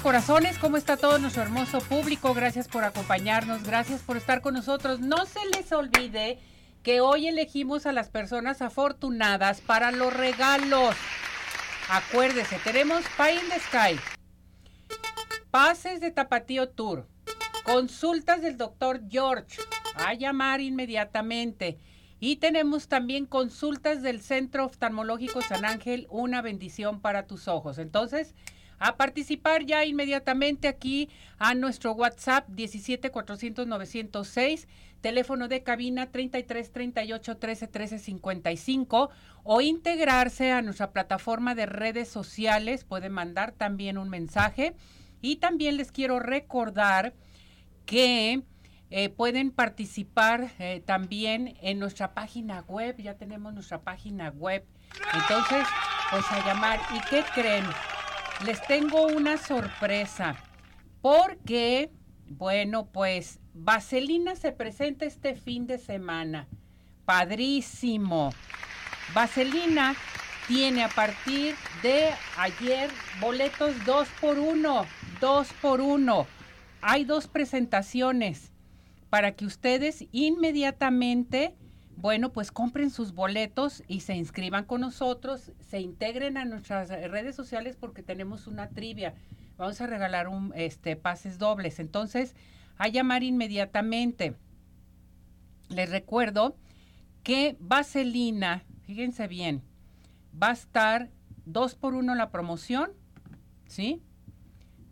Corazones, ¿cómo está todo nuestro hermoso público? Gracias por acompañarnos, gracias por estar con nosotros. No se les olvide que hoy elegimos a las personas afortunadas para los regalos. Acuérdese, tenemos Pie in the Sky, pases de Tapatío Tour, consultas del doctor George, a llamar inmediatamente. Y tenemos también consultas del Centro Oftalmológico San Ángel, una bendición para tus ojos. Entonces, a participar ya inmediatamente aquí a nuestro WhatsApp 17 400 906, teléfono de cabina 33 38 13 13 55 o integrarse a nuestra plataforma de redes sociales, pueden mandar también un mensaje y también les quiero recordar que eh, pueden participar eh, también en nuestra página web, ya tenemos nuestra página web. Entonces, pues a llamar. ¿Y qué creen? Les tengo una sorpresa, porque, bueno, pues Vaselina se presenta este fin de semana. Padrísimo. Vaselina tiene a partir de ayer boletos dos por uno, dos por uno. Hay dos presentaciones para que ustedes inmediatamente bueno, pues compren sus boletos y se inscriban con nosotros, se integren a nuestras redes sociales porque tenemos una trivia. Vamos a regalar un este pases dobles. Entonces, a llamar inmediatamente. Les recuerdo que Vaselina, fíjense bien, va a estar dos por uno la promoción, ¿sí?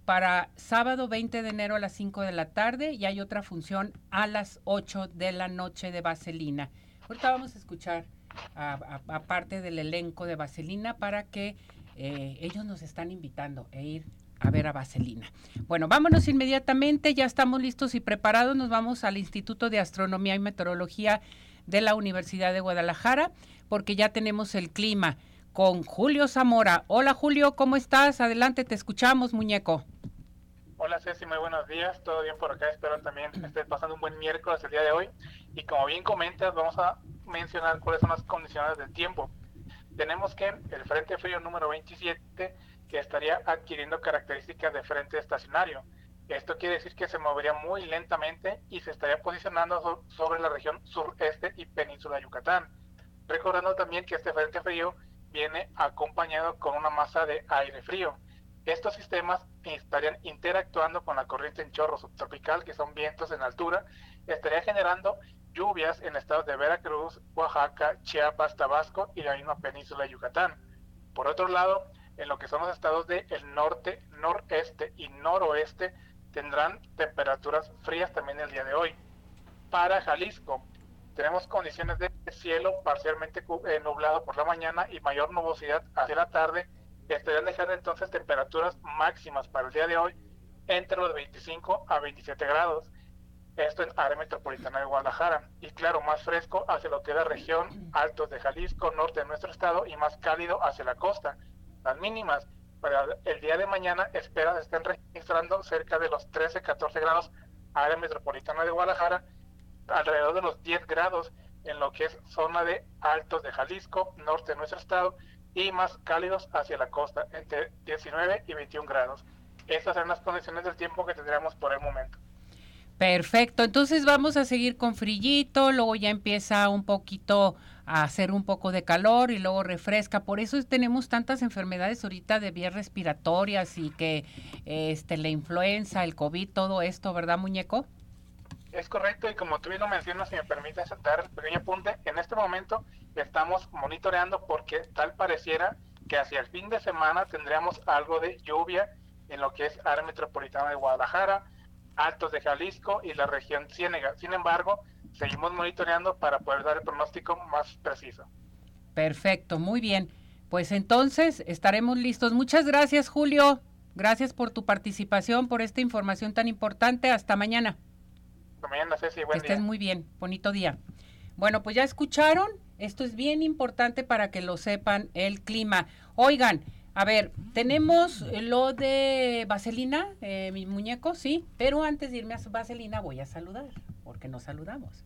Para sábado 20 de enero a las 5 de la tarde y hay otra función a las 8 de la noche de Vaselina. Ahorita vamos a escuchar a, parte del elenco de Vaselina para que eh, ellos nos están invitando a ir a ver a Vaselina. Bueno, vámonos inmediatamente, ya estamos listos y preparados, nos vamos al Instituto de Astronomía y Meteorología de la Universidad de Guadalajara, porque ya tenemos el clima con Julio Zamora. Hola Julio, ¿cómo estás? Adelante, te escuchamos, muñeco. Hola Ceci, muy buenos días, todo bien por acá, espero también estés pasando un buen miércoles el día de hoy. Y como bien comentas, vamos a mencionar cuáles son las condiciones del tiempo. Tenemos que el Frente Frío número 27, que estaría adquiriendo características de frente estacionario. Esto quiere decir que se movería muy lentamente y se estaría posicionando sobre la región sureste y península de Yucatán. Recordando también que este Frente Frío viene acompañado con una masa de aire frío. Estos sistemas estarían interactuando con la corriente en chorro subtropical, que son vientos en altura, estaría generando lluvias en estados de Veracruz, Oaxaca, Chiapas, Tabasco y la misma península de Yucatán. Por otro lado, en lo que son los estados del norte, noreste y noroeste, tendrán temperaturas frías también el día de hoy. Para Jalisco, tenemos condiciones de cielo parcialmente eh, nublado por la mañana y mayor nubosidad hacia la tarde. Estarían dejando entonces temperaturas máximas para el día de hoy entre los 25 a 27 grados esto en área metropolitana de Guadalajara, y claro, más fresco hacia lo que es la región altos de Jalisco, norte de nuestro estado, y más cálido hacia la costa. Las mínimas para el día de mañana espera estén registrando cerca de los 13-14 grados área metropolitana de Guadalajara, alrededor de los 10 grados en lo que es zona de altos de Jalisco, norte de nuestro estado, y más cálidos hacia la costa, entre 19 y 21 grados. Estas son las condiciones del tiempo que tendremos por el momento. Perfecto, entonces vamos a seguir con frillito, luego ya empieza un poquito a hacer un poco de calor y luego refresca. Por eso tenemos tantas enfermedades ahorita de vías respiratorias y que este la influenza, el COVID, todo esto, ¿verdad, muñeco? Es correcto y como tú bien lo mencionas, si me permites dar el pequeño apunte, en este momento estamos monitoreando porque tal pareciera que hacia el fin de semana tendríamos algo de lluvia en lo que es área metropolitana de Guadalajara, Altos de Jalisco y la región Ciénega. Sin embargo, seguimos monitoreando para poder dar el pronóstico más preciso. Perfecto, muy bien. Pues entonces estaremos listos. Muchas gracias, Julio. Gracias por tu participación, por esta información tan importante. Hasta mañana. Hasta mañana, Ceci. Buen que estés muy bien. Bonito día. Bueno, pues ya escucharon. Esto es bien importante para que lo sepan el clima. Oigan, a ver, tenemos lo de Vaselina, eh, mi muñeco, sí, pero antes de irme a Vaselina voy a saludar, porque nos saludamos.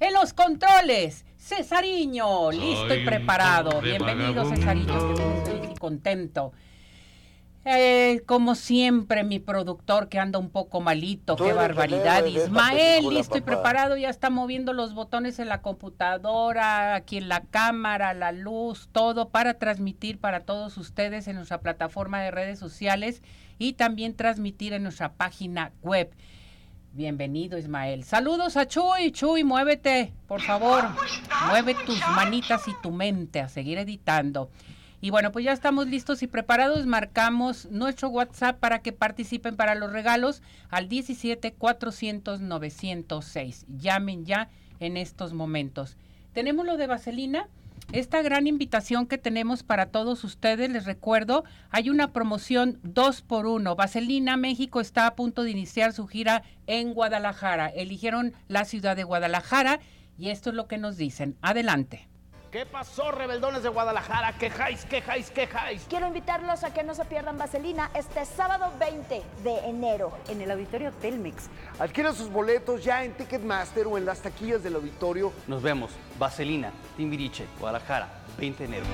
En los controles, Cesariño, listo y preparado. Bienvenido, Cesariño, que estoy contento. Eh, como siempre, mi productor que anda un poco malito, qué barbaridad. Ismael, listo y preparado, ya está moviendo los botones en la computadora, aquí en la cámara, la luz, todo para transmitir para todos ustedes en nuestra plataforma de redes sociales y también transmitir en nuestra página web. Bienvenido, Ismael. Saludos a Chuy. Chuy, muévete, por favor. Mueve tus manitas y tu mente a seguir editando. Y bueno, pues ya estamos listos y preparados. Marcamos nuestro WhatsApp para que participen para los regalos al 17 400 906. Llamen ya en estos momentos. Tenemos lo de Vaselina. Esta gran invitación que tenemos para todos ustedes, les recuerdo, hay una promoción 2 por 1 Vaselina México está a punto de iniciar su gira en Guadalajara. Eligieron la ciudad de Guadalajara y esto es lo que nos dicen. Adelante. ¿Qué pasó, rebeldones de Guadalajara? ¿Quejáis, quejáis, quejáis? Quiero invitarlos a que no se pierdan Vaselina este sábado 20 de enero en el Auditorio Telmex. Adquiera sus boletos ya en Ticketmaster o en las taquillas del auditorio. Nos vemos. Vaselina, Timbiriche, Guadalajara, 20 de enero.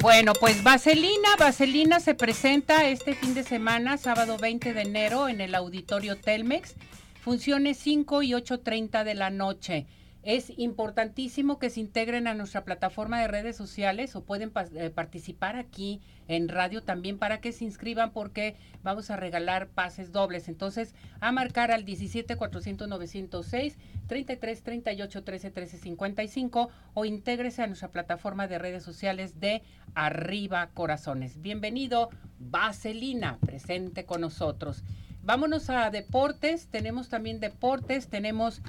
Bueno, pues Vaselina, Vaselina se presenta este fin de semana, sábado 20 de enero, en el Auditorio Telmex. Funciones 5 y 8.30 de la noche. Es importantísimo que se integren a nuestra plataforma de redes sociales o pueden eh, participar aquí en radio también para que se inscriban porque vamos a regalar pases dobles. Entonces, a marcar al 17 400 906 33 38 13 13 55 o intégrese a nuestra plataforma de redes sociales de Arriba Corazones. Bienvenido, Vaselina, presente con nosotros. Vámonos a deportes, tenemos también deportes, tenemos,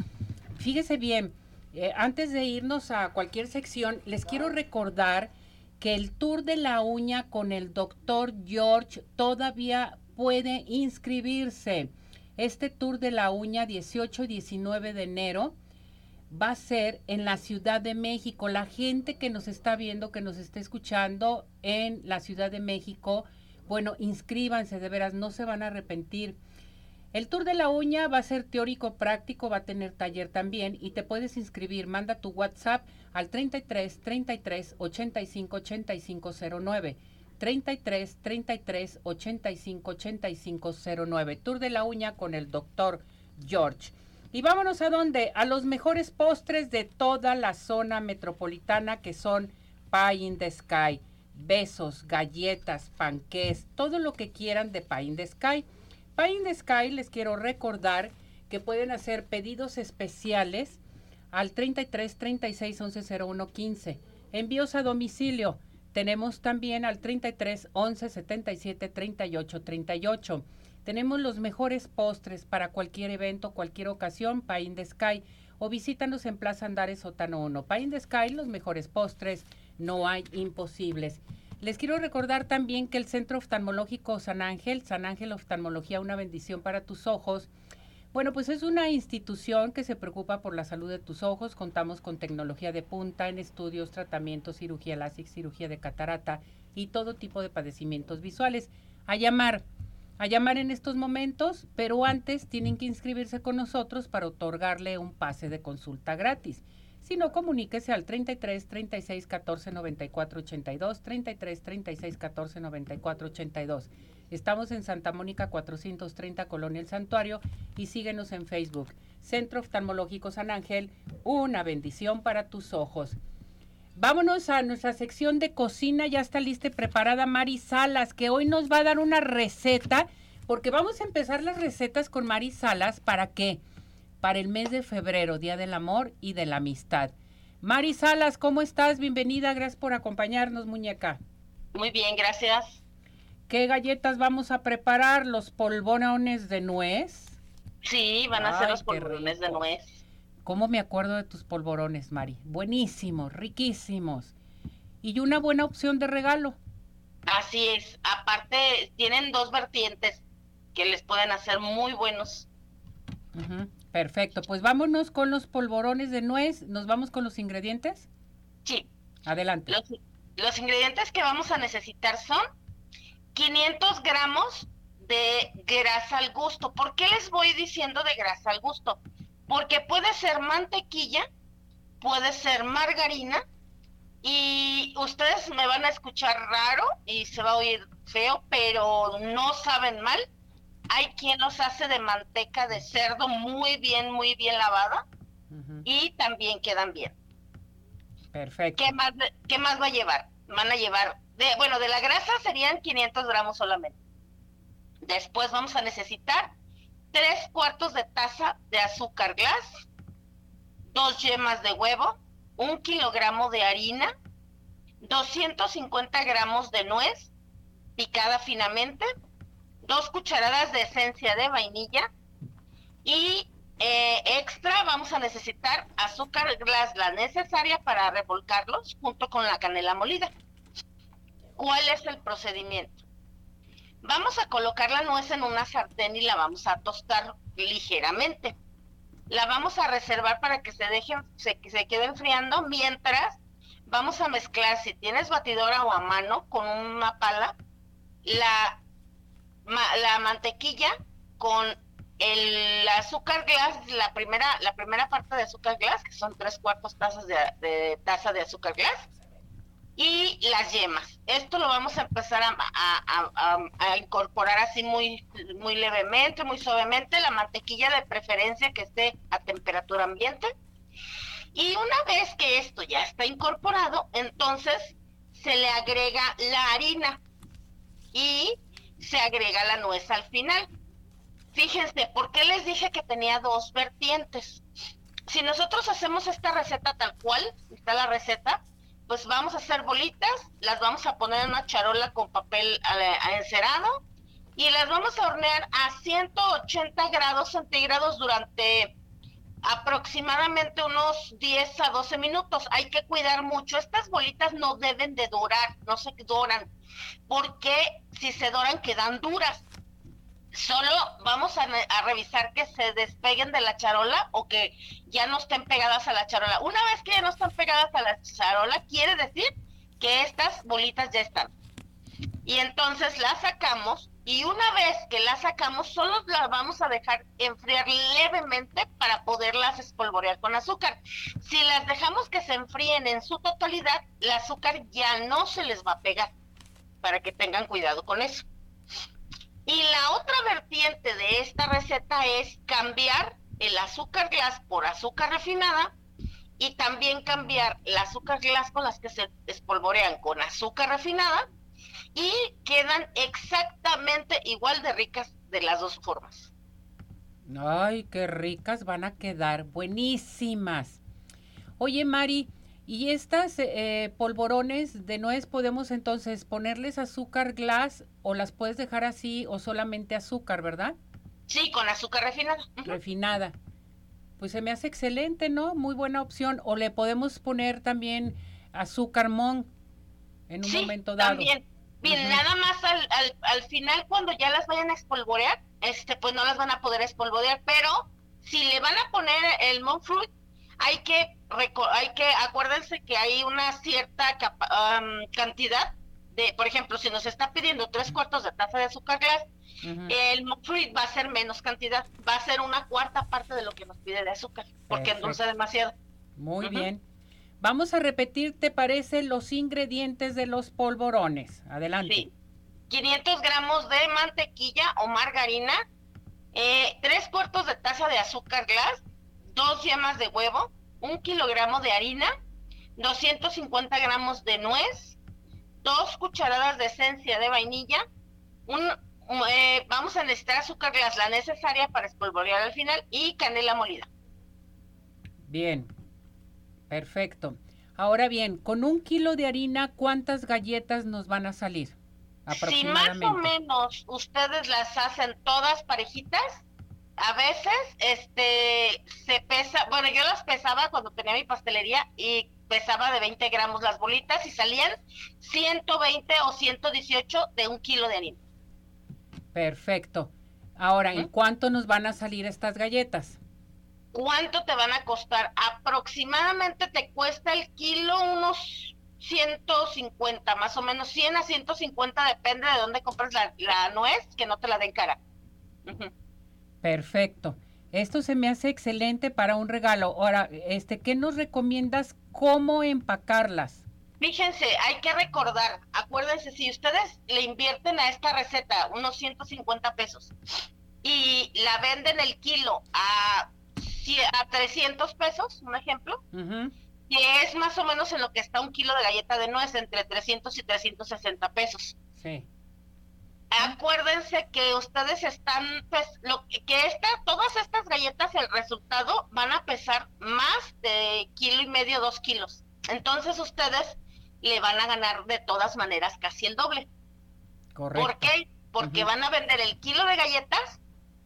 fíjese bien, eh, antes de irnos a cualquier sección, les quiero recordar que el tour de la uña con el doctor George todavía puede inscribirse. Este tour de la uña 18 y 19 de enero va a ser en la Ciudad de México. La gente que nos está viendo, que nos está escuchando en la Ciudad de México, bueno, inscríbanse, de veras, no se van a arrepentir. El tour de la uña va a ser teórico práctico, va a tener taller también y te puedes inscribir. Manda tu WhatsApp al 33 33 85 85 09. 33 33 85 85 09. Tour de la uña con el doctor George. Y vámonos a dónde? A los mejores postres de toda la zona metropolitana que son Pie in the Sky. Besos, galletas, panqués, todo lo que quieran de Pie in the Sky. Pie in the Sky les quiero recordar que pueden hacer pedidos especiales al 33 36 11 01 15. Envíos a domicilio. Tenemos también al 33 11 77 38 38. Tenemos los mejores postres para cualquier evento, cualquier ocasión, Pie in the Sky. O visítanos en Plaza Andares Sótano 1. Pie in the Sky, los mejores postres, no hay imposibles. Les quiero recordar también que el Centro Oftalmológico San Ángel, San Ángel Oftalmología, una bendición para tus ojos. Bueno, pues es una institución que se preocupa por la salud de tus ojos. Contamos con tecnología de punta en estudios, tratamientos, cirugía láser, cirugía de catarata y todo tipo de padecimientos visuales. A llamar, a llamar en estos momentos, pero antes tienen que inscribirse con nosotros para otorgarle un pase de consulta gratis. Si no, comuníquese al 33 36 14 94 82, 33 36 14 94 82. Estamos en Santa Mónica 430 Colonia El Santuario y síguenos en Facebook. Centro Oftalmológico San Ángel, una bendición para tus ojos. Vámonos a nuestra sección de cocina, ya está lista y preparada Mari Salas, que hoy nos va a dar una receta, porque vamos a empezar las recetas con Mari Salas para para el mes de febrero, Día del Amor y de la Amistad. Mari Salas, ¿cómo estás? Bienvenida, gracias por acompañarnos, muñeca. Muy bien, gracias. ¿Qué galletas vamos a preparar? ¿Los polvorones de nuez? Sí, van a ser los polvorones de nuez. ¿Cómo me acuerdo de tus polvorones, Mari? Buenísimos, riquísimos. Y una buena opción de regalo. Así es. Aparte, tienen dos vertientes que les pueden hacer muy buenos. Ujú, Perfecto, pues vámonos con los polvorones de nuez. ¿Nos vamos con los ingredientes? Sí, Adelante. los, los ingredientes que vamos a necesitar son 500 gramos de grasa al gusto. ¿Por qué les voy diciendo de grasa al gusto? Porque puede ser mantequilla, puede ser margarina y ustedes me van a escuchar raro y se va a oír feo, pero no saben mal. Hay quien los hace de manteca de cerdo muy bien, muy bien lavada y también quedan bien. Perfecto. ¿Qué más, ¿Qué más va a llevar? Van a llevar, de, bueno, de la grasa serían 500 gramos solamente. Después vamos a necesitar tres cuartos de taza de azúcar glass, dos yemas de huevo, un kilogramo de harina, 250 gramos de nuez picada finamente, dos cucharadas de esencia de vainilla y eh, extra vamos a necesitar azúcar glass, la necesaria para revolcarlos junto con la canela molida. ¿Cuál es el procedimiento? Vamos a colocar la nuez en una sartén y la vamos a tostar ligeramente. La vamos a reservar para que se dejen, se, se quede enfriando mientras vamos a mezclar, si tienes batidora o a mano, con una pala, la, la mantequilla con el azúcar glass, la primera, la primera parte de azúcar glass, que son tres cuartos tazas de, taza de azúcar glass, y las yemas. Esto lo vamos a empezar a- a incorporar así muy, muy levemente, muy suavemente, la mantequilla de preferencia que esté a temperatura ambiente. Y una vez que esto ya está incorporado, entonces se le agrega la harina y se agrega la nuez al final. Fíjense, ¿por qué les dije que tenía dos vertientes? Si nosotros hacemos esta receta tal cual, está la receta, pues vamos a hacer bolitas, las vamos a poner en una charola con papel eh, encerado y las vamos a hornear a 180 grados centígrados durante aproximadamente unos 10 a 12 minutos. Hay que cuidar mucho. Estas bolitas no deben de dorar, no se doran, porque si se doran quedan duras. Solo vamos a, re- a revisar que se despeguen de la charola o que ya no estén pegadas a la charola. Una vez que ya no están pegadas a la charola, quiere decir que estas bolitas ya están. Y entonces las sacamos y una vez que las sacamos, solo las vamos a dejar enfriar levemente para poderlas espolvorear con azúcar. Si las dejamos que se enfríen en su totalidad, el azúcar ya no se les va a pegar, para que tengan cuidado con eso. Y la otra vertiente de esta receta es cambiar el azúcar glass por azúcar refinada y también cambiar el azúcar glass con las que se espolvorean con azúcar refinada y quedan exactamente igual de ricas de las dos formas. Ay, qué ricas van a quedar, buenísimas. Oye, Mari, ¿y estas eh, polvorones de nuez podemos entonces ponerles azúcar glass o las puedes dejar así o solamente azúcar, verdad? Sí, con azúcar refinada. Refinada. Pues se me hace excelente, ¿no? Muy buena opción. O le podemos poner también azúcar mon en un Sí, momento dado. También. Bien, nada más al, al, al final, cuando ya las vayan a espolvorear, este, pues no las van a poder espolvorear, pero si le van a poner el monk fruit, hay que, hay que, acuérdense que hay una cierta capa- am, cantidad de, por ejemplo, si nos está pidiendo tres cuartos de taza de azúcar glass, Ujú. el monk fruit va a ser menos cantidad, va a ser una cuarta parte de lo que nos pide de azúcar, porque Perfecto. endulza demasiado. Muy Ujú. bien. Vamos a repetir, ¿te parece los ingredientes de los polvorones? Adelante. Sí. 500 gramos de mantequilla o margarina, eh, tres cuartos de taza de azúcar glass, dos yemas de huevo, un kilogramo de harina, 250 gramos de nuez, dos cucharadas de esencia de vainilla, un, un, eh, vamos a necesitar azúcar la necesaria para espolvorear al final, y canela molida. Bien. Perfecto. Ahora bien, con un kilo de harina, ¿cuántas galletas nos van a salir? Si más o menos ustedes las hacen todas parejitas, a veces este se pesa, bueno, yo las pesaba cuando tenía mi pastelería y pesaba de 20 gramos las bolitas y salían 120 o 118 de un kilo de harina. Perfecto. Ahora, ¿en cuánto nos van a salir estas galletas? ¿Cuánto te van a costar? Aproximadamente te cuesta el kilo unos 150, más o menos 100 a 150, depende de dónde compras la, nuez, que no te la den cara. Perfecto. Esto se me hace excelente para un regalo. Ahora, este, ¿qué nos recomiendas cómo empacarlas? Fíjense, hay que recordar, acuérdense, si ustedes le invierten a esta receta unos 150 pesos y la venden el kilo a, a 300 pesos, un ejemplo, que es más o menos en lo que está un kilo de galleta de nuez, entre 300 y 360 pesos. Sí acuérdense que ustedes están, pues, lo que esta, todas estas galletas, el resultado van a pesar más de kilo y medio, dos kilos. Entonces ustedes le van a ganar de todas maneras casi el doble. Correcto. ¿Por qué? Porque van a vender el kilo de galletas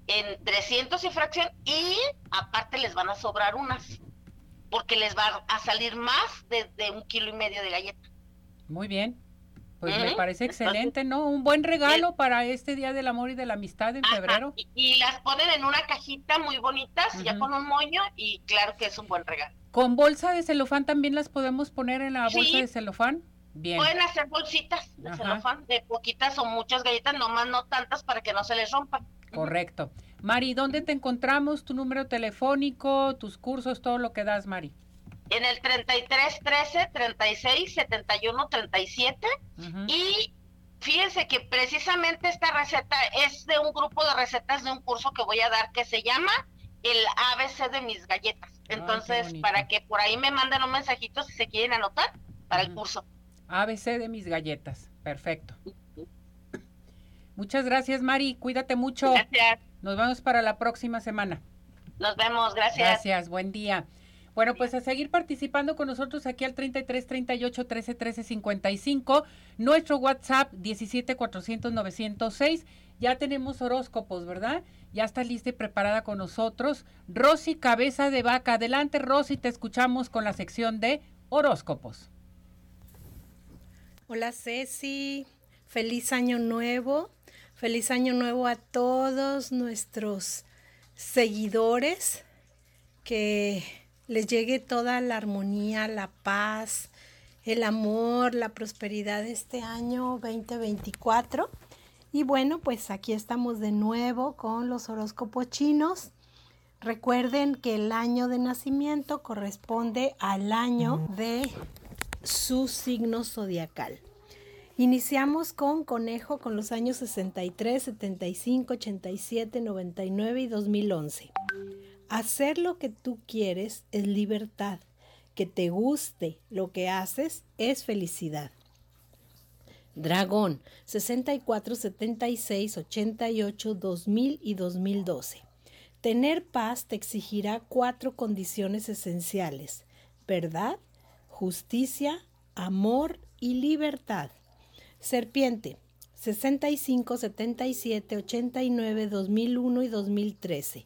en 300 y fracción y aparte les van a sobrar unas, porque les va a salir más de, de un kilo y medio de galleta. Muy bien. Pues me parece excelente, ¿no? Un buen regalo para este Día del Amor y de la Amistad en febrero. Y, las ponen en una cajita muy bonitas, ya con un moño, y claro que es un buen regalo. ¿Con bolsa de celofán también las podemos poner en la bolsa de celofán? Bien. Pueden hacer bolsitas de celofán, de poquitas o muchas galletas, nomás no tantas para que no se les rompan. Correcto. Mari, ¿dónde te encontramos? Tu número telefónico, tus cursos, todo lo que das, Mari en el 33 13 36 71 37 y fíjense que precisamente esta receta es de un grupo de recetas de un curso que voy a dar que se llama el ABC de mis galletas. Entonces, para que por ahí me manden un mensajito si se quieren anotar para el curso. ABC de mis galletas. Perfecto. Muchas gracias, Mari. Cuídate mucho. Gracias. Nos vemos para la próxima semana. Nos vemos. Gracias. Gracias. Buen día. Bueno, pues a seguir participando con nosotros aquí al 33 38 13 13 55, nuestro WhatsApp 17 400 906. Ya tenemos horóscopos, ¿verdad? Ya está lista y preparada con nosotros. Rosy Cabeza de Vaca. Adelante, Rosy, te escuchamos con la sección de horóscopos. Hola, Ceci. Feliz año nuevo. Feliz año nuevo a todos nuestros seguidores que les llegue toda la armonía, la paz, el amor, la prosperidad de este año 2024. Y bueno, pues aquí estamos de nuevo con los horóscopos chinos. Recuerden que el año de nacimiento corresponde al año de su signo zodiacal. Iniciamos con conejo con los años 63, 75, 87, 99 y 2011. Hacer lo que tú quieres es libertad. Que te guste lo que haces es felicidad. Dragón 64, 76, 88, 2000 y 2012. Tener paz te exigirá cuatro condiciones esenciales. Verdad, justicia, amor y libertad. Serpiente 65, 77, 89, 2001 y 2013.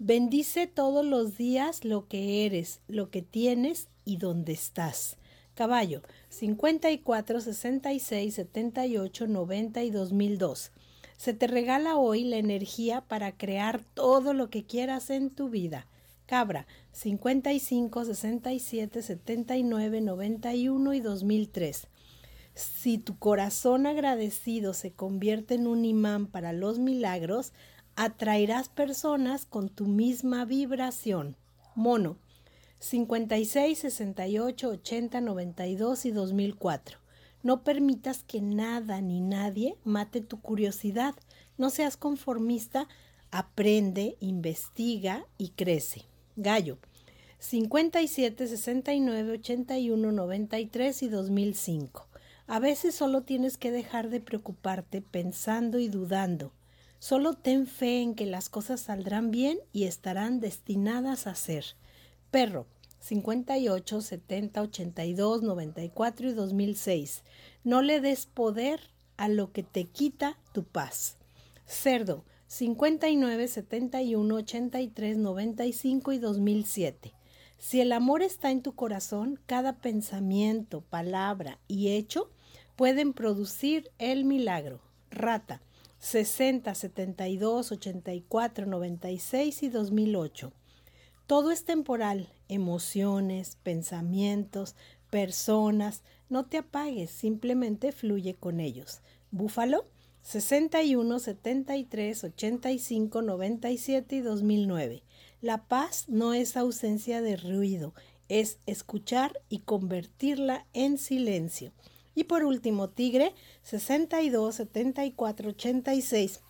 Bendice todos los días lo que eres, lo que tienes y dónde estás. Caballo 54 66 78 90 y 2002. Se te regala hoy la energía para crear todo lo que quieras en tu vida. Cabra 55 67 79 91 y 2003. Si tu corazón agradecido se convierte en un imán para los milagros, atraerás personas con tu misma vibración. Mono 56, 68, 80, 92 y 2004. No permitas que nada ni nadie mate tu curiosidad. No seas conformista, aprende, investiga y crece. Gallo 57, 69, 81, 93 y 2005. A veces solo tienes que dejar de preocuparte pensando y dudando Solo ten fe en que las cosas saldrán bien y estarán destinadas a ser. Perro, 58, 70, 82, 94 y 2006. No le des poder a lo que te quita tu paz. Cerdo 59 71 83 95 y 2007. Si el amor está en tu corazón, cada pensamiento, palabra y hecho pueden producir el milagro. Rata 60 72 84 96 y 2008. Todo es temporal, emociones, pensamientos, personas. No te apagues, simplemente fluye con ellos. Búfalo 61 73 85 97 y 2009. La paz no es ausencia de ruido, es escuchar y convertirla en silencio. Y por último, Tigre 62 74 86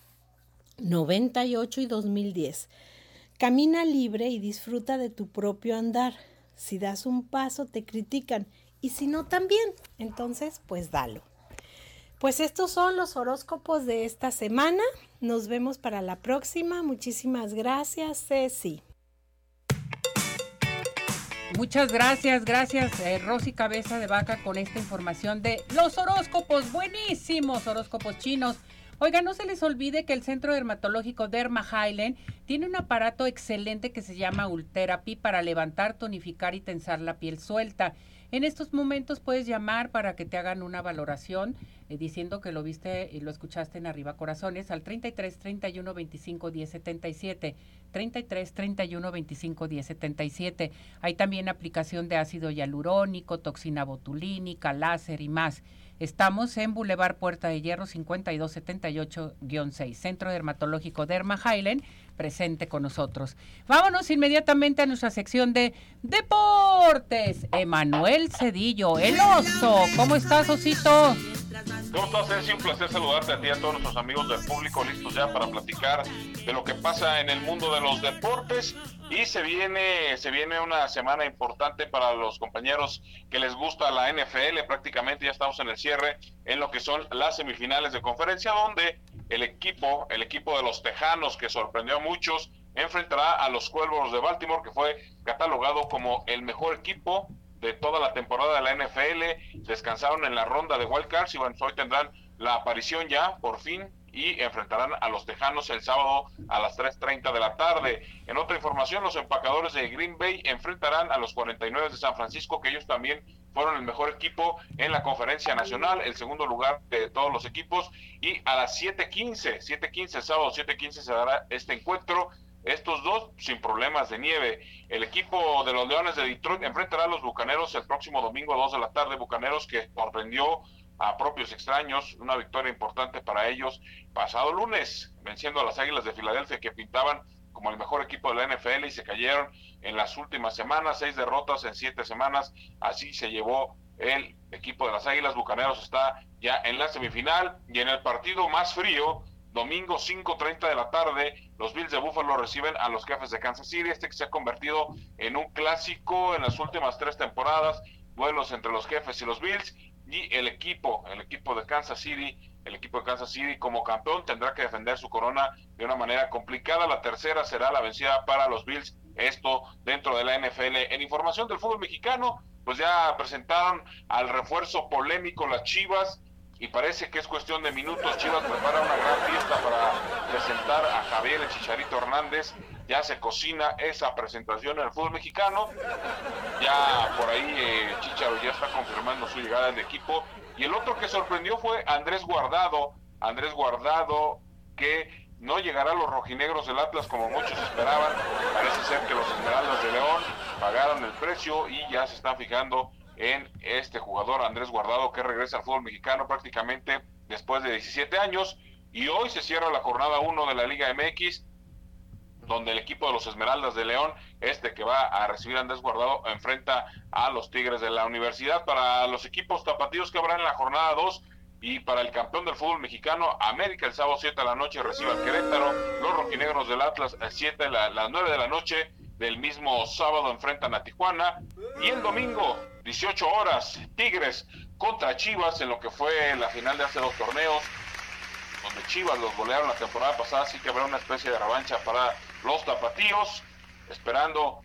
98 y 2010. Camina libre y disfruta de tu propio andar. Si das un paso te critican y si no también. Entonces, pues dalo. Pues estos son los horóscopos de esta semana. Nos vemos para la próxima. Muchísimas gracias, Ceci. Muchas gracias, gracias eh, Rosy Cabeza de Vaca con esta información de los horóscopos, buenísimos horóscopos chinos. Oiga, no se les olvide que el Centro Dermatológico Derma Highland tiene un aparato excelente que se llama Ultherapy para levantar, tonificar y tensar la piel suelta. En estos momentos puedes llamar para que te hagan una valoración eh, diciendo que lo viste y lo escuchaste en Arriba Corazones al 33 31 25 10 77. 33 31 25 10 77. Hay también aplicación de ácido hialurónico, toxina botulínica, láser y más. Estamos en Boulevard Puerta de Hierro 5278-6, Centro Dermatológico Derma Highland, presente con nosotros. Vámonos inmediatamente a nuestra sección de Deportes. Emanuel Cedillo, el oso. ¿Cómo estás, Osito? ¿Cómo estás, Ceci? Un placer saludarte a ti y a todos nuestros amigos del público listos ya para platicar de lo que pasa en el mundo de los deportes. Y se viene, se viene una semana importante para los compañeros que les gusta la NFL. Prácticamente ya estamos en el cierre en lo que son las semifinales de conferencia, donde el equipo, el equipo de los Tejanos, que sorprendió a muchos, enfrentará a los Cuervos de Baltimore, que fue catalogado como el mejor equipo de toda la temporada de la NFL. Descansaron en la ronda de Wild Cards y bueno, hoy tendrán la aparición ya, por fin, y enfrentarán a los Tejanos el sábado a las 3.30 de la tarde. En otra información, los empacadores de Green Bay enfrentarán a los 49 de San Francisco, que ellos también fueron el mejor equipo en la conferencia nacional, el segundo lugar de todos los equipos, y a las 7.15, 7.15, el sábado 7.15 se dará este encuentro. Estos dos sin problemas de nieve. El equipo de los Leones de Detroit enfrentará a los Bucaneros el próximo domingo a 2 de la tarde. Bucaneros que sorprendió a propios extraños, una victoria importante para ellos pasado lunes, venciendo a las Águilas de Filadelfia que pintaban como el mejor equipo de la NFL y se cayeron en las últimas semanas, seis derrotas en siete semanas, así se llevó el equipo de las Águilas, Bucaneros está ya en la semifinal y en el partido más frío, domingo 5.30 de la tarde, los Bills de Buffalo reciben a los jefes de Kansas City, este que se ha convertido en un clásico en las últimas tres temporadas, vuelos entre los jefes y los Bills, y el equipo, el equipo de Kansas City, el equipo de Kansas City como campeón tendrá que defender su corona de una manera complicada. La tercera será la vencida para los Bills, esto dentro de la NFL. En información del fútbol mexicano, pues ya presentaron al refuerzo polémico las Chivas y parece que es cuestión de minutos. Chivas prepara una gran fiesta para presentar a Javier el Chicharito Hernández. Ya se cocina esa presentación en el fútbol mexicano. Ya por ahí eh, ya está confirmando su llegada al equipo. Y el otro que sorprendió fue Andrés Guardado. Andrés Guardado que no llegará a los rojinegros del Atlas como muchos esperaban. Parece ser que los Esmeraldas de León pagaron el precio y ya se están fijando en este jugador Andrés Guardado que regresa al fútbol mexicano prácticamente después de 17 años y hoy se cierra la jornada 1 de la Liga MX donde el equipo de los Esmeraldas de León, este que va a recibir a Andrés Guardado, enfrenta a los Tigres de la Universidad. Para los equipos tapatíos que habrá en la jornada 2 y para el campeón del fútbol mexicano, América el sábado 7 de la noche recibe al Querétaro, los rojinegros del Atlas el 7 la, las 9 de la noche del mismo sábado enfrentan a Tijuana. Y el domingo 18 horas Tigres contra Chivas en lo que fue la final de hace dos torneos donde Chivas los golearon la temporada pasada, así que habrá una especie de revancha para los tapatíos, esperando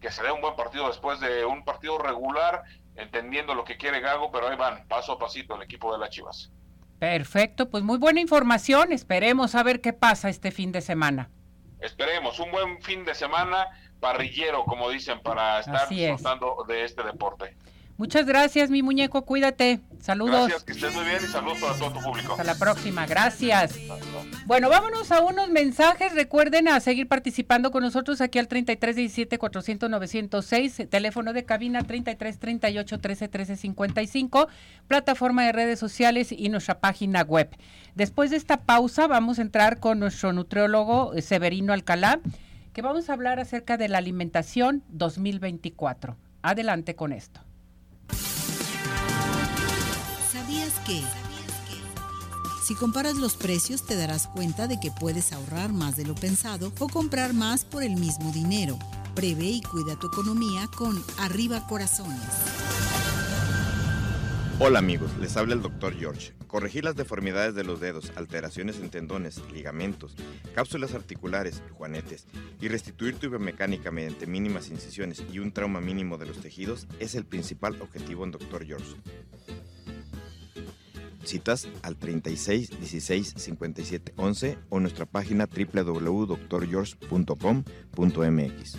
que se dé un buen partido después de un partido regular, entendiendo lo que quiere Gago, pero ahí van, paso a pasito el equipo de las Chivas. Perfecto, pues muy buena información. Esperemos a ver qué pasa este fin de semana. Esperemos, un buen fin de semana parrillero, como dicen, para estar es. disfrutando de este deporte. Muchas gracias, mi muñeco. Cuídate. Saludos. Gracias, que estés muy bien y saludos para todo tu público. Hasta la próxima. Gracias. Bueno, vámonos a unos mensajes. Recuerden a seguir participando con nosotros aquí al 3317 400 906, teléfono de cabina 33 38 13 13 55, plataforma de redes sociales y nuestra página web. Después de esta pausa vamos a entrar con nuestro nutriólogo eh, Severino Alcalá, que vamos a hablar acerca de la alimentación 2024. Adelante con esto. ¿Sabías que? Si comparas los precios te darás cuenta de que puedes ahorrar más de lo pensado o comprar más por el mismo dinero. Prevé y cuida tu economía con Arriba Corazones. Hola amigos, les habla el Dr. George. Corregir las deformidades de los dedos, alteraciones en tendones, ligamentos, cápsulas articulares, juanetes y restituir tu biomecánica mediante mínimas incisiones y un trauma mínimo de los tejidos es el principal objetivo en Dr. George. Citas al 36 16 57 11 o nuestra página www.drgeorge.com.mx.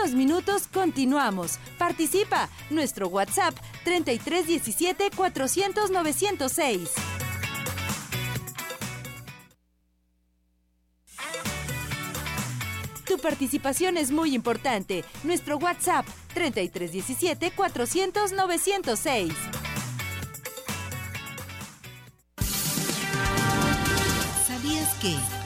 Unos minutos continuamos. Participa. Nuestro WhatsApp 3317 400 906. Tu participación es muy importante. Nuestro WhatsApp 3317 400 906. ¿Sabías que?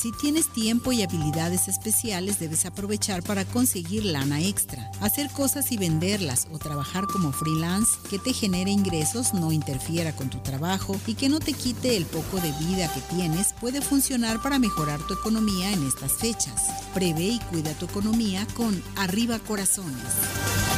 Si tienes tiempo y habilidades especiales, debes aprovechar para conseguir lana extra. Hacer cosas y venderlas o trabajar como freelance que te genere ingresos, no interfiera con tu trabajo y que no te quite el poco de vida que tienes puede funcionar para mejorar tu economía en estas fechas. Prevé y cuida tu economía con Arriba Corazones.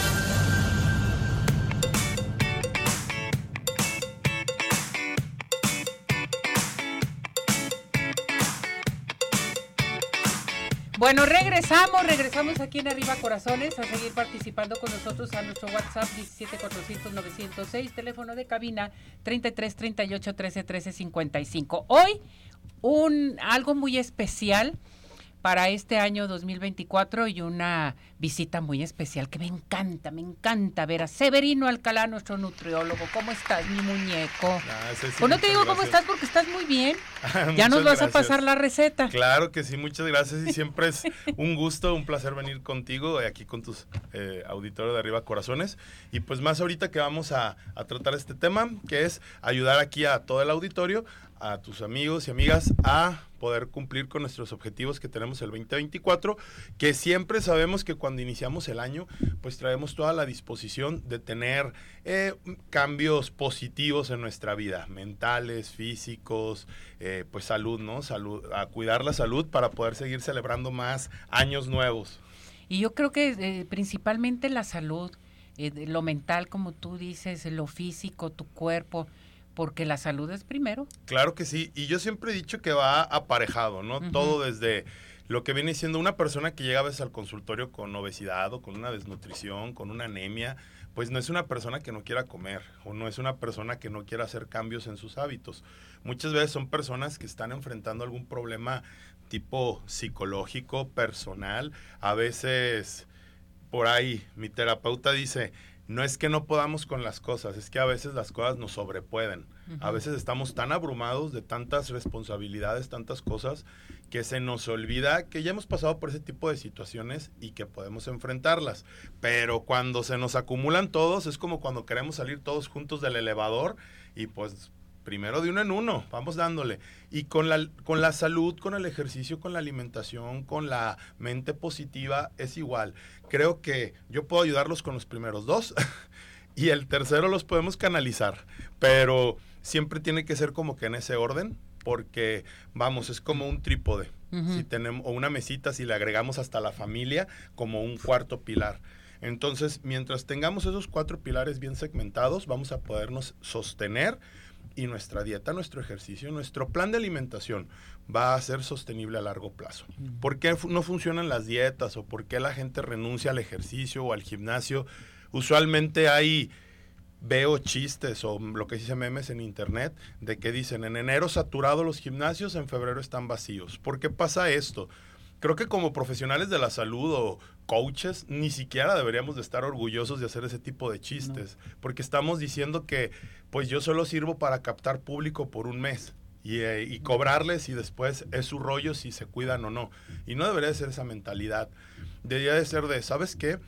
Bueno, regresamos, regresamos aquí en Arriba Corazones a seguir participando con nosotros a nuestro WhatsApp 17400-906, teléfono de cabina 33 38 13 13 55. Hoy, un, algo muy especial para este año 2024 y una visita muy especial que me encanta, me encanta ver a Severino Alcalá, nuestro nutriólogo. ¿Cómo estás, mi muñeco? Ah, pues no te digo cómo estás porque estás muy bien. Muchas ya nos vas a pasar la receta. Claro que sí, muchas gracias y siempre es un gusto, un placer venir contigo aquí con tus eh, auditores de Arriba Corazones y pues más ahorita que vamos a, a tratar este tema que es ayudar aquí a todo el auditorio, a tus amigos y amigas a poder cumplir con nuestros objetivos que tenemos el 2024, que siempre sabemos que cuando iniciamos el año, pues traemos toda la disposición de tener eh, cambios positivos en nuestra vida, mentales, físicos, eh, pues salud, ¿no? Salud, a cuidar la salud para poder seguir celebrando más años nuevos. Y yo creo que eh, principalmente la salud, eh, lo mental, como tú dices, lo físico, tu cuerpo, porque la salud es primero. Claro que sí, y yo siempre he dicho que va aparejado, ¿no? Todo desde lo que viene siendo una persona que llega a veces al consultorio con obesidad o con una desnutrición, con una anemia, pues no es una persona que no quiera comer o no es una persona que no quiera hacer cambios en sus hábitos. Muchas veces son personas que están enfrentando algún problema tipo psicológico, personal, a veces por ahí mi terapeuta dice, no es que no podamos con las cosas, es que a veces las cosas nos sobrepueden. A veces estamos tan abrumados de tantas responsabilidades, tantas cosas, que se nos olvida que ya hemos pasado por ese tipo de situaciones y que podemos enfrentarlas. Pero cuando se nos acumulan todos, es como cuando queremos salir todos juntos del elevador y pues primero de uno en uno, vamos dándole. Y con la, con la salud, con el ejercicio, con la alimentación, con la mente positiva, es igual. Creo que yo puedo ayudarlos con los primeros dos y el tercero los podemos canalizar, pero siempre tiene que ser como que en ese orden, porque vamos, es como un trípode. Si tenemos o una mesita si le agregamos hasta la familia como un cuarto pilar. Entonces, mientras tengamos esos cuatro pilares bien segmentados, vamos a podernos sostener y nuestra dieta, nuestro ejercicio, nuestro plan de alimentación va a ser sostenible a largo plazo. ¿Por qué no funcionan las dietas o por qué la gente renuncia al ejercicio o al gimnasio? Usualmente hay veo chistes o lo que dice memes en internet de que dicen en enero saturado los gimnasios, en febrero están vacíos. ¿Por qué pasa esto? Creo que como profesionales de la salud o coaches ni siquiera deberíamos de estar orgullosos de hacer ese tipo de chistes, porque estamos diciendo que pues yo solo sirvo para captar público por un mes. Y, eh, y, cobrarles y después es su rollo si se cuidan o no. Y no debería de ser esa mentalidad. Debería de ser de, ¿sabes qué?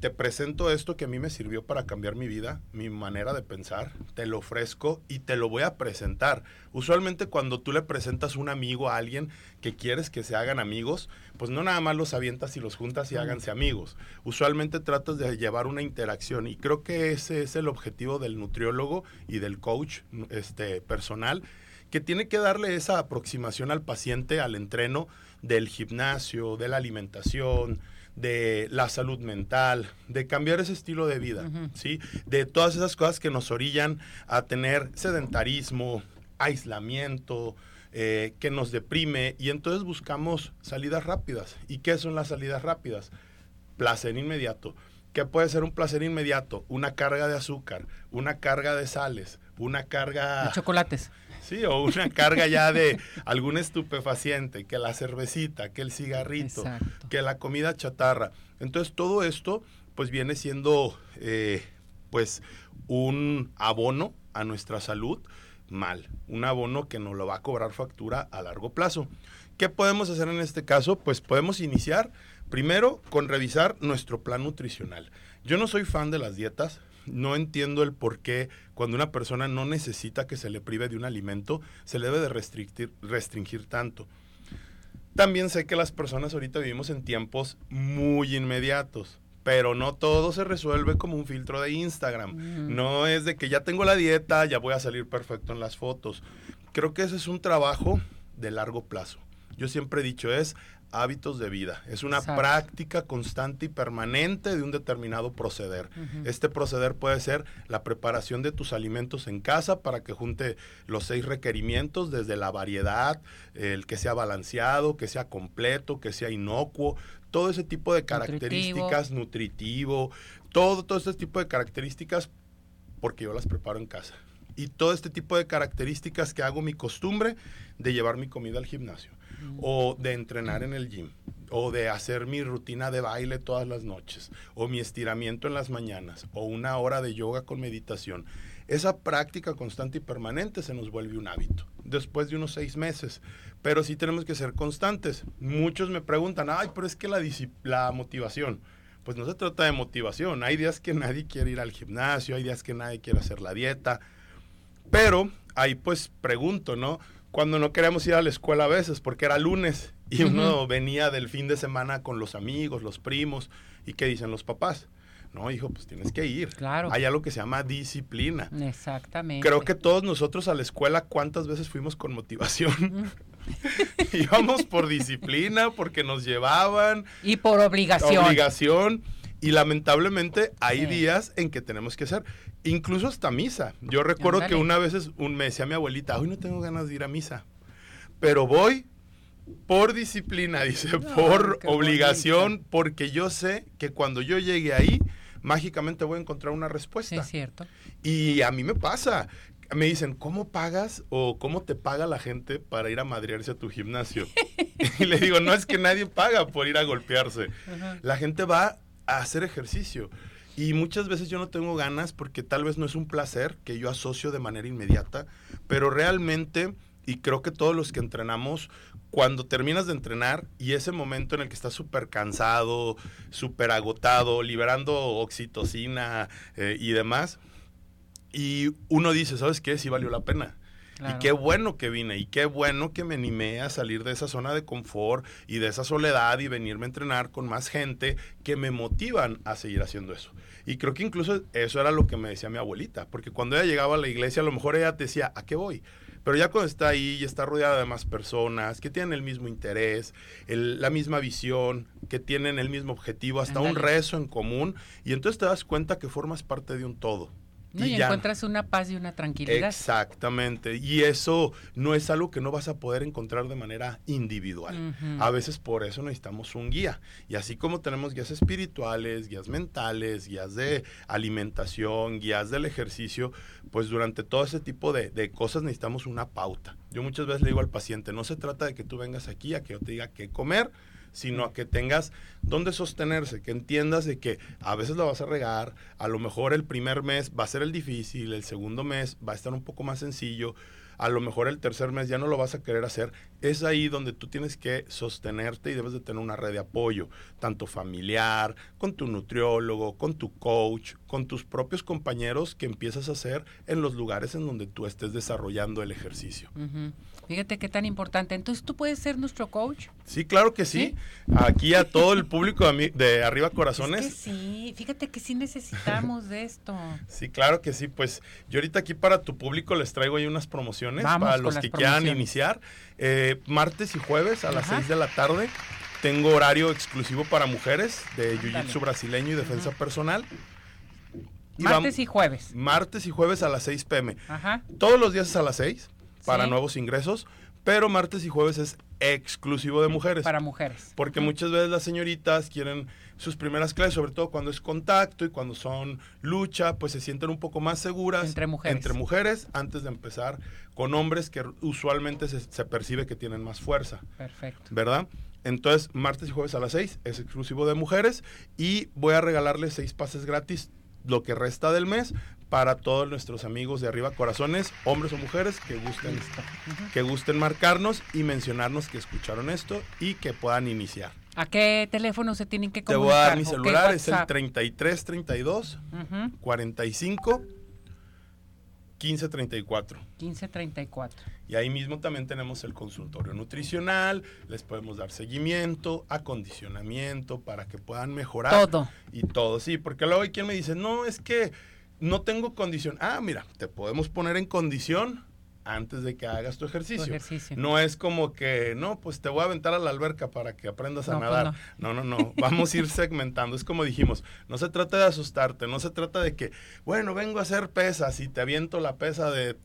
te presento esto que a mí me sirvió para cambiar mi vida, mi manera de pensar, te lo ofrezco y te lo voy a presentar. Usualmente cuando tú le presentas un amigo a alguien que quieres que se hagan amigos, pues no nada más los avientas y los juntas y háganse amigos. Usualmente tratas de llevar una interacción y creo que ese es el objetivo del nutriólogo y del coach este, personal, que tiene que darle esa aproximación al paciente, al entreno del gimnasio, de la alimentación, de la salud mental, de cambiar ese estilo de vida, ¿sí? De todas esas cosas que nos orillan a tener sedentarismo, aislamiento, eh, que nos deprime y entonces buscamos salidas rápidas. ¿Y qué son las salidas rápidas? Placer inmediato. ¿Qué puede ser un placer inmediato? Una carga de azúcar, una carga de sales, una carga... De chocolates. Sí, o una carga ya de algún estupefaciente, que la cervecita, que el cigarrito, que la comida chatarra. Entonces todo esto pues viene siendo eh, pues un abono a nuestra salud mal, un abono que nos lo va a cobrar factura a largo plazo. ¿Qué podemos hacer en este caso? Pues podemos iniciar primero con revisar nuestro plan nutricional. Yo no soy fan de las dietas, no entiendo el por qué cuando una persona no necesita que se le prive de un alimento, se le debe de restringir, restringir tanto. También sé que las personas ahorita vivimos en tiempos muy inmediatos, pero no todo se resuelve como un filtro de Instagram. No es de que ya tengo la dieta, ya voy a salir perfecto en las fotos. Creo que ese es un trabajo de largo plazo. Yo siempre he dicho es hábitos de vida. Es una práctica constante y permanente de un determinado proceder. Este proceder puede ser la preparación de tus alimentos en casa para que junte los seis requerimientos, desde la variedad, el que sea balanceado, que sea completo, que sea inocuo, todo ese tipo de características, nutritivo, todo, todo este tipo de características, porque yo las preparo en casa. Y todo este tipo de características que hago mi costumbre de llevar mi comida al gimnasio o de entrenar en el gym, o de hacer mi rutina de baile todas las noches, o mi estiramiento en las mañanas, o una hora de yoga con meditación. Esa práctica constante y permanente se nos vuelve un hábito después de unos seis meses. Pero sí tenemos que ser constantes. Muchos me preguntan, ay, pero es que la, la motivación. Pues no se trata de motivación. Hay días que nadie quiere ir al gimnasio, hay días que nadie quiere hacer la dieta. Pero ahí pues pregunto, ¿no? Cuando no queríamos ir a la escuela a veces porque era lunes y uno venía del fin de semana con los amigos, los primos y qué dicen los papás. No, hijo, pues tienes que ir. Claro. Hay algo que se llama disciplina. Exactamente. Creo que todos nosotros a la escuela, ¿cuántas veces fuimos con motivación? Íbamos por disciplina, porque nos llevaban. Y por obligación. Obligación. Y lamentablemente hay días en que tenemos que hacer, incluso hasta misa. Yo recuerdo que una vez un, me decía mi abuelita, hoy no tengo ganas de ir a misa, pero voy por disciplina, dice, por obligación, porque yo sé que cuando yo llegue ahí, mágicamente voy a encontrar una respuesta. es cierto. Y a mí me pasa. Me dicen, ¿cómo pagas o cómo te paga la gente para ir a madrearse a tu gimnasio? y le digo, no es que nadie paga por ir a golpearse. La gente va hacer ejercicio. Y muchas veces yo no tengo ganas porque tal vez no es un placer que yo asocio de manera inmediata, pero realmente, y creo que todos los que entrenamos, cuando terminas de entrenar y ese momento en el que estás súper cansado, súper agotado, liberando oxitocina eh, y demás, y uno dice, ¿sabes qué? Sí valió la pena. Y qué bueno que vine y qué bueno que me animé a salir de esa zona de confort y de esa soledad y venirme a entrenar con más gente que me motivan a seguir haciendo eso. Y creo que incluso eso era lo que me decía mi abuelita, porque cuando ella llegaba a la iglesia a lo mejor ella te decía, ¿a qué voy? Pero ya cuando está ahí y está rodeada de más personas que tienen el mismo interés, la misma visión, que tienen el mismo objetivo, hasta un rezo en común, y entonces te das cuenta que formas parte de un todo. No, y, encuentras una paz y una tranquilidad. Exactamente. Y eso no es algo que no vas a poder encontrar de manera individual. A veces por eso necesitamos un guía. Y así como tenemos guías espirituales, guías mentales, guías de alimentación, guías del ejercicio, pues durante todo ese tipo de, de cosas necesitamos una pauta. Yo muchas veces le digo al paciente, no se trata de que tú vengas aquí a que yo te diga qué comer, sino a que tengas donde sostenerse, que entiendas de que a veces la vas a regar, a lo mejor el primer mes va a ser el difícil, el segundo mes va a estar un poco más sencillo, a lo mejor el tercer mes ya no lo vas a querer hacer, es ahí donde tú tienes que sostenerte y debes de tener una red de apoyo, tanto familiar, con tu nutriólogo, con tu coach, con tus propios compañeros que empiezas a hacer en los lugares en donde tú estés desarrollando el ejercicio. Fíjate qué tan importante. Entonces, ¿tú puedes ser nuestro coach? Sí, claro que sí. Aquí a todo el público de, Arriba Corazones. sí, fíjate que sí necesitamos de esto. Sí, claro que sí. Pues yo ahorita aquí para tu público les traigo ahí unas promociones para los que quieran iniciar. Eh, martes y jueves a las 6 de la tarde. Tengo horario exclusivo para mujeres de Jiu-Jitsu brasileño y defensa personal. martes y jueves. Martes y jueves a las 6 pm. Ajá. Todos los días es a las 6 para nuevos ingresos, pero martes y jueves es exclusivo de mujeres. Para mujeres. Porque muchas veces las señoritas quieren sus primeras clases, sobre todo cuando es contacto y cuando son lucha, pues se sienten un poco más seguras. Entre mujeres. Entre mujeres, antes de empezar con hombres que usualmente se, se percibe que tienen más fuerza. Perfecto. ¿Verdad? Entonces, martes y jueves a las 6 es exclusivo de mujeres y voy a regalarles seis pases gratis lo que resta del mes para todos nuestros amigos de Arriba Corazones, hombres o mujeres que gusten, que gusten marcarnos y mencionarnos que escucharon esto y que puedan iniciar. ¿A qué teléfono se tienen que comunicar? Te voy a dar mi celular, es el 33 32 45 15 34. 15 34. Y ahí mismo también tenemos el consultorio nutricional, les podemos dar seguimiento, acondicionamiento para que puedan mejorar. Todo. Y todo, sí, porque luego hay quien me dice, no, es que no tengo condición. Ah, mira, te podemos poner en condición antes de que hagas tu ejercicio. No es como que, no, pues te voy a aventar a la alberca para que aprendas a pues nadar. no. no, no, Vamos a ir segmentando. Es como dijimos, no se trata de asustarte, no se trata de que, bueno, vengo a hacer pesas y te aviento la pesa de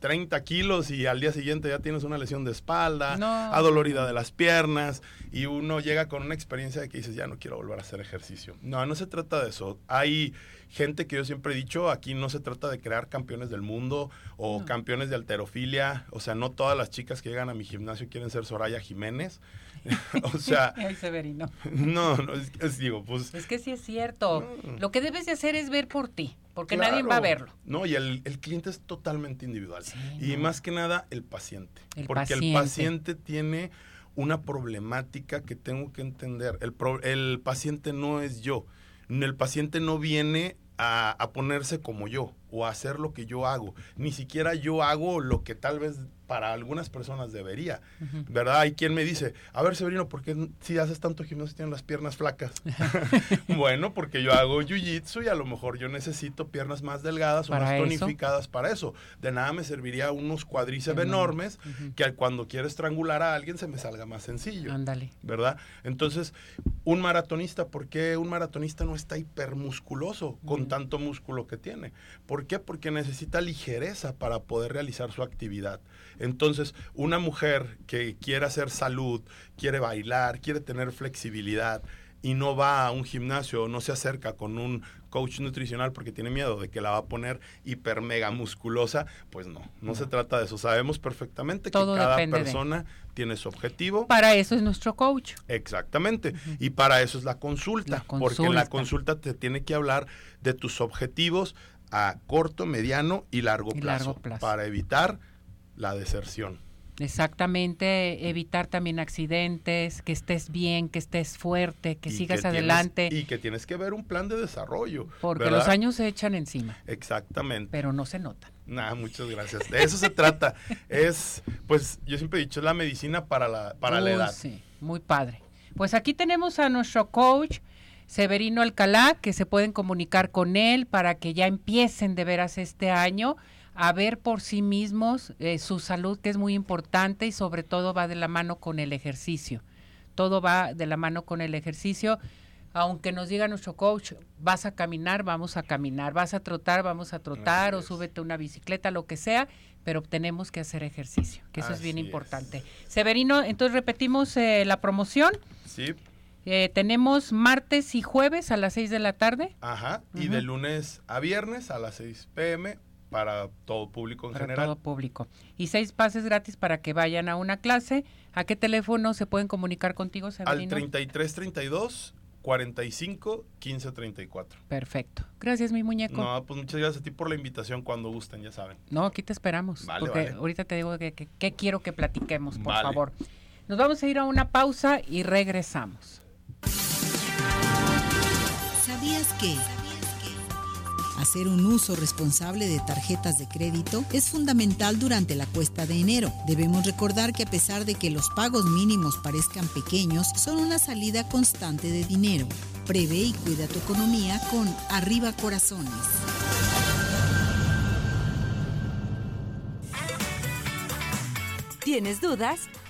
30 kilos y al día siguiente ya tienes una lesión de espalda, adolorida de las piernas y uno llega con una experiencia de que dices, ya no quiero volver a hacer ejercicio. No, no se trata de eso. Hay gente que yo siempre he dicho, aquí no se trata de crear campeones del mundo o campeones de alterofilia, o sea, no todas las chicas que llegan a mi gimnasio quieren ser Soraya Jiménez. o sea, Severino. No, no es, digo, pues Es que sí es cierto. Lo que debes de hacer es ver por ti porque nadie va a verlo. No, y el, cliente es totalmente individual. y más que nada el paciente. porque el paciente tiene una problemática que tengo que entender. El, el paciente no es yo. El paciente no viene a, a, ponerse como yo o hacer lo que yo hago. Ni siquiera yo hago lo que tal vez para algunas personas debería, ¿verdad? Hay quien me dice, a ver, Severino, ¿por qué si haces tanto gimnasio tienes las piernas flacas? bueno, porque yo hago jiu-jitsu y a lo mejor yo necesito piernas más delgadas o más tonificadas para eso. De nada me serviría unos cuadríceps enormes que cuando quiero estrangular a alguien se me salga más sencillo. Ándale. ¿Verdad? Entonces, un maratonista, ¿por qué un maratonista no está hipermusculoso con tanto músculo que tiene? ¿Por qué? Porque necesita ligereza para poder realizar su actividad. Entonces, una mujer que quiere hacer salud, quiere bailar, quiere tener flexibilidad, y no va a un gimnasio o no se acerca con un coach nutricional porque tiene miedo de que la va a poner hiper mega musculosa, pues no, no, se trata de eso. Sabemos perfectamente que cada persona tiene su objetivo. Para eso es nuestro coach. Exactamente. Y para eso es la consulta, porque en la consulta te tiene que hablar de tus objetivos a corto, mediano y largo, largo plazo. para evitar la deserción. Exactamente, evitar también accidentes, que estés bien, que estés fuerte, que sigas adelante. y que tienes que ver un plan de desarrollo. Porque los años se echan encima. Exactamente. Pero no se notan. Nada, muchas gracias. De eso se trata. Es, pues, yo siempre he dicho, es la medicina para la, para la edad. Sí, muy padre. Pues aquí tenemos a nuestro coach, Severino Alcalá, que se pueden comunicar con él para que ya empiecen de veras este año a ver por sí mismos eh, su salud, que es muy importante y sobre todo va de la mano con el ejercicio. Todo va de la mano con el ejercicio. Aunque nos diga nuestro coach, vas a caminar, vamos a caminar, vas a trotar, vamos a trotar, o súbete una bicicleta, lo que sea, pero tenemos que hacer ejercicio, que eso es bien importante. Severino, entonces repetimos eh, la promoción. Sí. Eh, tenemos martes y jueves a las 6 de la tarde. Ajá, y de lunes a viernes a las 6 pm para todo público en para general. Todo público. Y seis pases gratis para que vayan a una clase. ¿A qué teléfono se pueden comunicar contigo, Severino? Al 3332 45 15 34. Perfecto. Gracias, mi muñeco. No, pues muchas gracias a ti por la invitación cuando gusten, ya saben. No, aquí te esperamos. porque ahorita te digo que, que, quiero que platiquemos, por favor. Nos vamos a ir a una pausa y regresamos. ¿Sabías que? Hacer un uso responsable de tarjetas de crédito es fundamental durante la cuesta de enero. Debemos recordar que a pesar de que los pagos mínimos parezcan pequeños, son una salida constante de dinero. Prevé y cuida tu economía con Arriba Corazones. ¿Tienes dudas?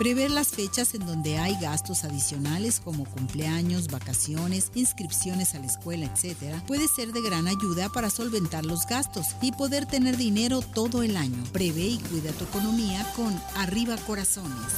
Prever las fechas en donde hay gastos adicionales como cumpleaños, vacaciones, inscripciones a la escuela, etc., puede ser de gran ayuda para solventar los gastos y poder tener dinero todo el año. Prevé y cuida tu economía con Arriba Corazones.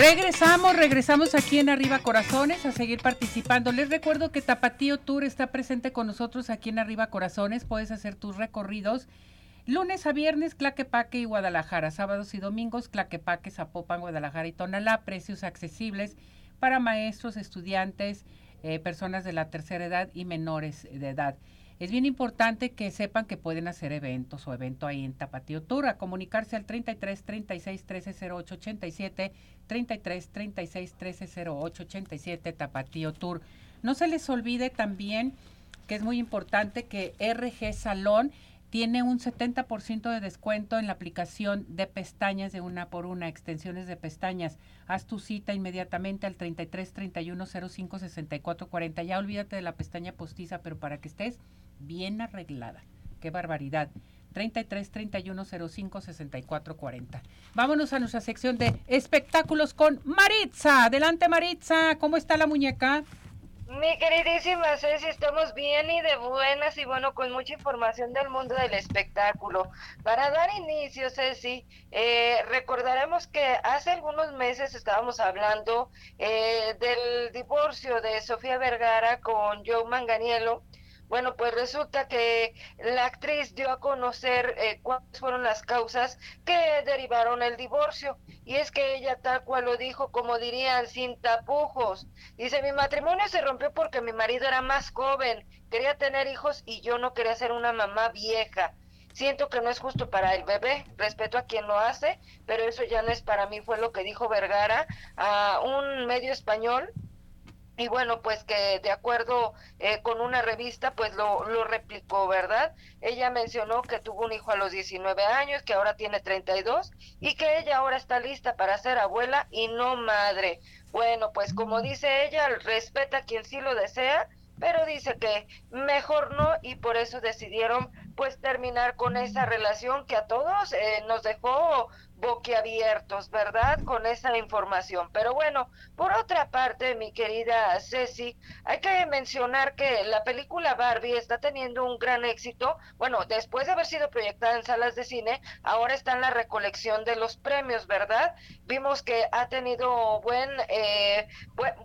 Regresamos, regresamos aquí en Arriba Corazones a seguir participando. Les recuerdo que Tapatío Tour está presente con nosotros aquí en Arriba Corazones. Puedes hacer tus recorridos lunes a viernes, Claquepaque y Guadalajara. Sábados y domingos, Claquepaque, Zapopan, Guadalajara y Tonalá. Precios accesibles para maestros, estudiantes, eh, personas de la tercera edad y menores de edad. Es bien importante que sepan que pueden hacer eventos o evento ahí en Tapatío Tour, a comunicarse al 33 36 13 08 87, 33 36 13 08 87, Tapatío Tour. No se les olvide también que es muy importante que RG Salón tiene un 70% de descuento en la aplicación de pestañas de una por una, extensiones de pestañas. Haz tu cita inmediatamente al 33 31 05 64 40. Ya olvídate de la pestaña postiza, pero para que estés bien arreglada. Qué barbaridad. 33 31 05 64 40. Vámonos a nuestra sección de espectáculos con Maritza. Adelante Maritza, ¿cómo está la muñeca? Mi queridísima Ceci, estamos bien y de buenas y bueno, con mucha información del mundo del espectáculo. Para dar inicio, Ceci, eh, recordaremos que hace algunos meses estábamos hablando eh, del divorcio de Sofía Vergara con Joe Manganiello bueno, pues resulta que la actriz dio a conocer eh, cuáles fueron las causas que derivaron el divorcio. Y es que ella tal cual lo dijo, como dirían, sin tapujos. Dice, mi matrimonio se rompió porque mi marido era más joven, quería tener hijos y yo no quería ser una mamá vieja. Siento que no es justo para el bebé, respeto a quien lo hace, pero eso ya no es para mí, fue lo que dijo Vergara a un medio español y bueno, pues que de acuerdo eh, con una revista, pues lo, lo replicó, ¿verdad? Ella mencionó que tuvo un hijo a los 19 años, que ahora tiene 32 y que ella ahora está lista para ser abuela y no madre. Bueno, pues como dice ella, respeta a quien sí lo desea, pero dice que mejor no y por eso decidieron pues terminar con esa relación que a todos eh, nos dejó boquiabiertos, ¿verdad? Con esa información. Pero bueno, por otra parte, mi querida Ceci, hay que mencionar que la película Barbie está teniendo un gran éxito. Bueno, después de haber sido proyectada en salas de cine, ahora está en la recolección de los premios, ¿verdad? Vimos que ha tenido buen, eh,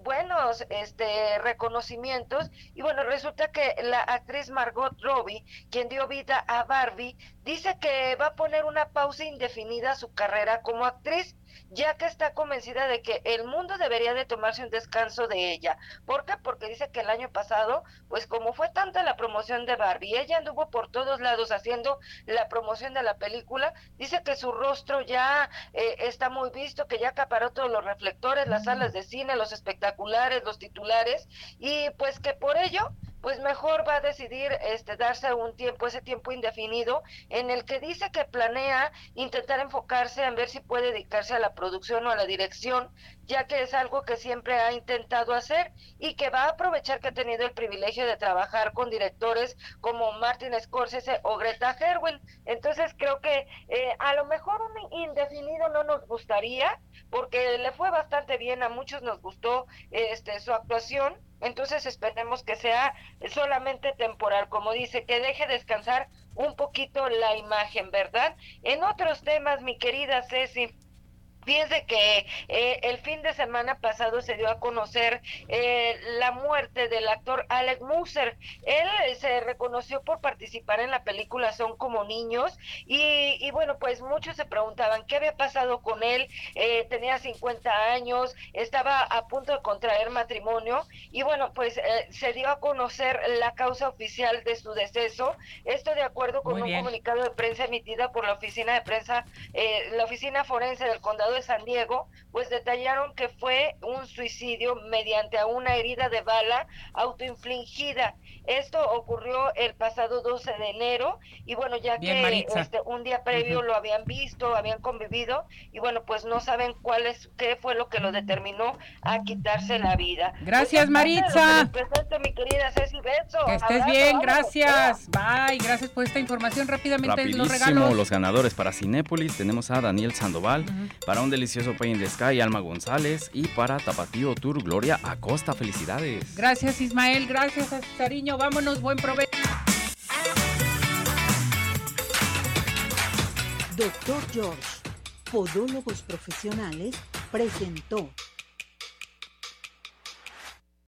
buenos este, reconocimientos y bueno, resulta que la actriz Margot Robbie, quien dio vida a Barbie, dice que va a poner una pausa indefinida a su carrera como actriz, ya que está convencida de que el mundo debería de tomarse un descanso de ella. ¿Por qué? Porque dice que el año pasado, pues como fue tanta la promoción de Barbie, ella anduvo por todos lados haciendo la promoción de la película, dice que su rostro ya eh, está muy visto, que ya acaparó todos los reflectores, las salas de cine, los espectaculares, los titulares, y pues que por ello pues mejor va a decidir este darse un tiempo, ese tiempo indefinido, en el que dice que planea intentar enfocarse en ver si puede dedicarse a la producción o a la dirección, ya que es algo que siempre ha intentado hacer y que va a aprovechar que ha tenido el privilegio de trabajar con directores como Martin Scorsese o Greta Gerwin. Entonces creo que eh, a lo mejor un indefinido no nos gustaría, porque le fue bastante bien, a muchos nos gustó este su actuación entonces esperemos que sea solamente temporal, como dice, que deje descansar un poquito la imagen, ¿verdad? En otros temas, mi querida Ceci, Fíjense que eh, el fin de semana pasado se dio a conocer eh, la muerte del actor Alec Musser. Él eh, se reconoció por participar en la película Son como niños y, y bueno, pues muchos se preguntaban qué había pasado con él. tenía 50 años, estaba a punto de contraer matrimonio y bueno, pues se dio a conocer la causa oficial de su deceso. Esto de acuerdo con un comunicado de prensa emitida por la oficina de prensa, la oficina forense del condado de San Diego, pues detallaron que fue un suicidio mediante una herida de bala autoinfligida. Esto ocurrió el pasado 12 de enero y bueno, ya que este, un día previo lo habían visto, habían convivido y bueno, pues no saben cuál es, qué fue lo que lo determinó a quitarse la vida. Gracias, pues, Maritza. mi querida Ceci Que estés bien, gracias. Bye, gracias por esta información. Rápidamente los regalos. los ganadores para Cinépolis tenemos a Daniel Sandoval, para un delicioso Pay in the Sky, Alma González y para Tapatío Tour, Gloria Acosta. Felicidades. Gracias, Ismael. Gracias, cariño. Vámonos, buen provecho. Doctor George, Podólogos Profesionales, presentó